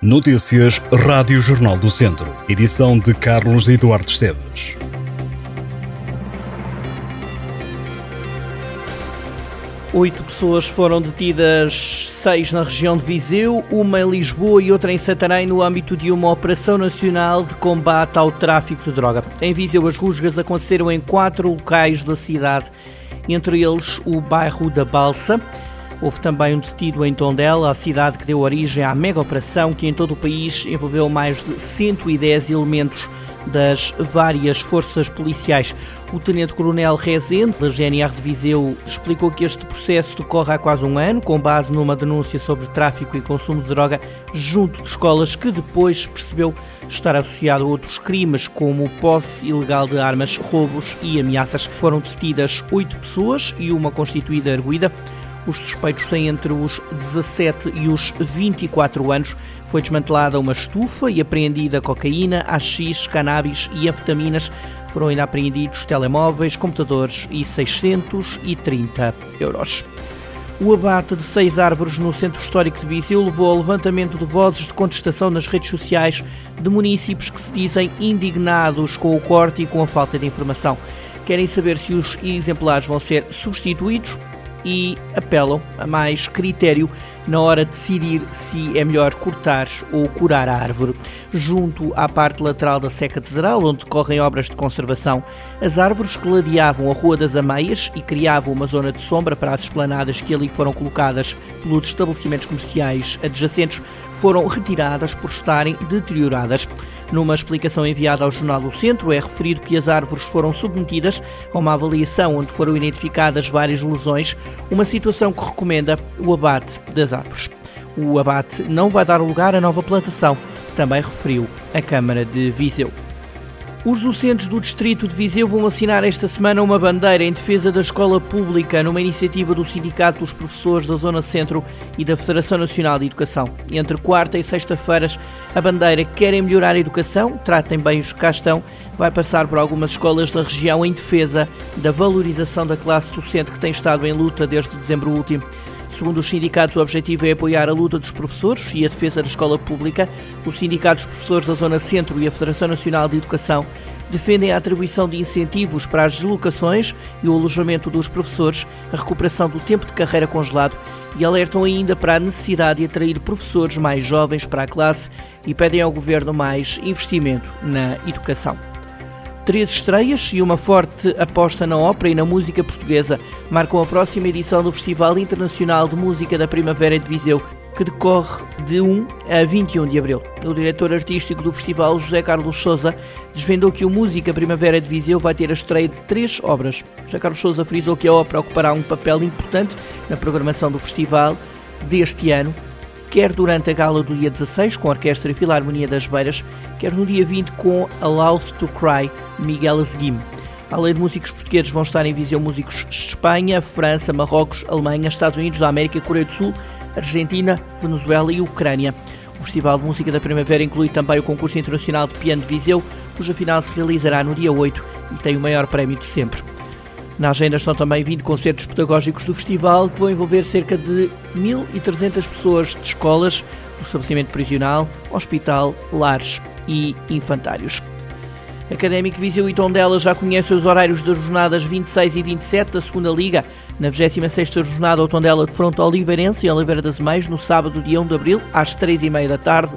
Notícias Rádio Jornal do Centro. Edição de Carlos Eduardo Esteves. Oito pessoas foram detidas, seis na região de Viseu, uma em Lisboa e outra em Santarém, no âmbito de uma operação nacional de combate ao tráfico de droga. Em Viseu, as rusgas aconteceram em quatro locais da cidade, entre eles o bairro da Balsa. Houve também um detido em Tondela, a cidade que deu origem à mega operação que em todo o país envolveu mais de 110 elementos das várias forças policiais. O Tenente-Coronel Rezende, da GNR de Viseu, explicou que este processo decorre há quase um ano, com base numa denúncia sobre tráfico e consumo de droga junto de escolas, que depois percebeu estar associado a outros crimes, como posse ilegal de armas, roubos e ameaças. Foram detidas oito pessoas e uma constituída arguída. Os suspeitos têm entre os 17 e os 24 anos. Foi desmantelada uma estufa e apreendida cocaína, AX, cannabis e anfetaminas. Foram ainda apreendidos telemóveis, computadores e 630 euros. O abate de seis árvores no centro histórico de Viseu levou ao levantamento de vozes de contestação nas redes sociais de municípios que se dizem indignados com o corte e com a falta de informação. Querem saber se os exemplares vão ser substituídos e apelam a mais critério na hora de decidir se é melhor cortar ou curar a árvore. Junto à parte lateral da Sé Catedral, onde decorrem obras de conservação, as árvores que ladeavam a Rua das Ameias e criavam uma zona de sombra para as esplanadas que ali foram colocadas pelos estabelecimentos comerciais adjacentes foram retiradas por estarem deterioradas. Numa explicação enviada ao Jornal do Centro, é referido que as árvores foram submetidas a uma avaliação onde foram identificadas várias lesões, uma situação que recomenda o abate das árvores. O abate não vai dar lugar à nova plantação, também referiu a Câmara de Viseu. Os docentes do Distrito de Viseu vão assinar esta semana uma bandeira em defesa da escola pública, numa iniciativa do Sindicato dos Professores da Zona Centro e da Federação Nacional de Educação. Entre quarta e sexta-feiras, a bandeira Querem Melhorar a Educação, tratem bem os que cá estão, vai passar por algumas escolas da região em defesa da valorização da classe docente que tem estado em luta desde dezembro último. Segundo os sindicatos, o objetivo é apoiar a luta dos professores e a defesa da escola pública. Os sindicatos professores da Zona Centro e a Federação Nacional de Educação defendem a atribuição de incentivos para as deslocações e o alojamento dos professores, a recuperação do tempo de carreira congelado e alertam ainda para a necessidade de atrair professores mais jovens para a classe e pedem ao governo mais investimento na educação. Três estreias e uma forte aposta na ópera e na música portuguesa marcam a próxima edição do Festival Internacional de Música da Primavera de Viseu, que decorre de 1 a 21 de abril. O diretor artístico do festival, José Carlos Souza, desvendou que o Música Primavera de Viseu vai ter a estreia de três obras. José Carlos Souza frisou que a ópera ocupará um papel importante na programação do festival deste ano quer durante a gala do dia 16 com a Orquestra Filarmonia das Beiras, quer no dia 20 com Allowed to Cry, Miguel Azguim. Além de músicos portugueses, vão estar em visão músicos de Espanha, França, Marrocos, Alemanha, Estados Unidos da América, Coreia do Sul, Argentina, Venezuela e Ucrânia. O Festival de Música da Primavera inclui também o Concurso Internacional de Piano de Viseu, cuja final se realizará no dia 8 e tem o maior prémio de sempre. Na agenda estão também 20 concertos pedagógicos do festival que vão envolver cerca de 1.300 pessoas de escolas, do estabelecimento prisional, hospital, lares e infantários. Académico Viseu e Tondela já conhecem os horários das jornadas 26 e 27 da segunda Liga. Na 26ª jornada, o Tondela defronta o Oliveirense em Oliveira das Meias no sábado, dia 1 de abril, às 3h30 da tarde.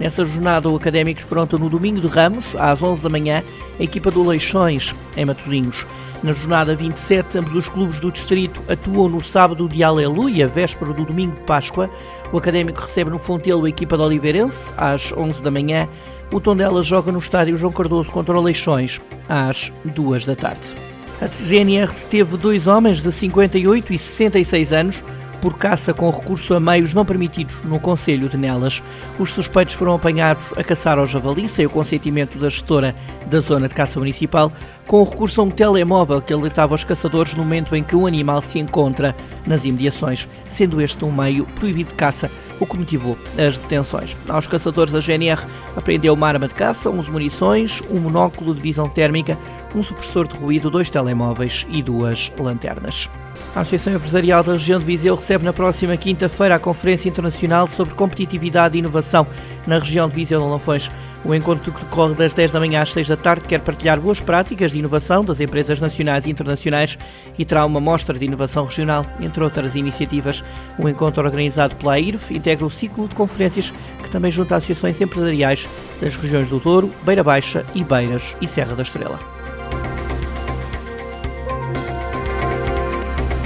Nessa jornada, o Académico defronta no domingo de Ramos, às 11 da manhã, a equipa do Leixões, em Matosinhos. Na jornada 27, ambos os clubes do distrito atuam no sábado de Aleluia, véspera do domingo de Páscoa. O Académico recebe no Fontelo a equipa do Oliveirense, às 11 da manhã. O Tondela joga no estádio João Cardoso contra o Leixões, às 2 da tarde. A GNR teve dois homens de 58 e 66 anos por caça com recurso a meios não permitidos no Conselho de Nelas. Os suspeitos foram apanhados a caçar ao javali, sem o consentimento da gestora da zona de caça municipal, com recurso a um telemóvel que alertava os caçadores no momento em que o animal se encontra nas imediações, sendo este um meio proibido de caça, o que motivou as detenções. Aos caçadores, a GNR apreendeu uma arma de caça, 11 munições, um monóculo de visão térmica, um supressor de ruído, dois telemóveis e duas lanternas. A Associação Empresarial da Região de Viseu recebe na próxima quinta-feira a Conferência Internacional sobre Competitividade e Inovação na região de Viseu de Lanfões. O encontro que decorre das 10 da manhã às 6 da tarde quer partilhar boas práticas de inovação das empresas nacionais e internacionais e terá uma mostra de inovação regional, entre outras iniciativas. O encontro organizado pela IRF integra o ciclo de conferências que também junta associações empresariais das regiões do Douro, Beira Baixa, Ibeiras e Serra da Estrela.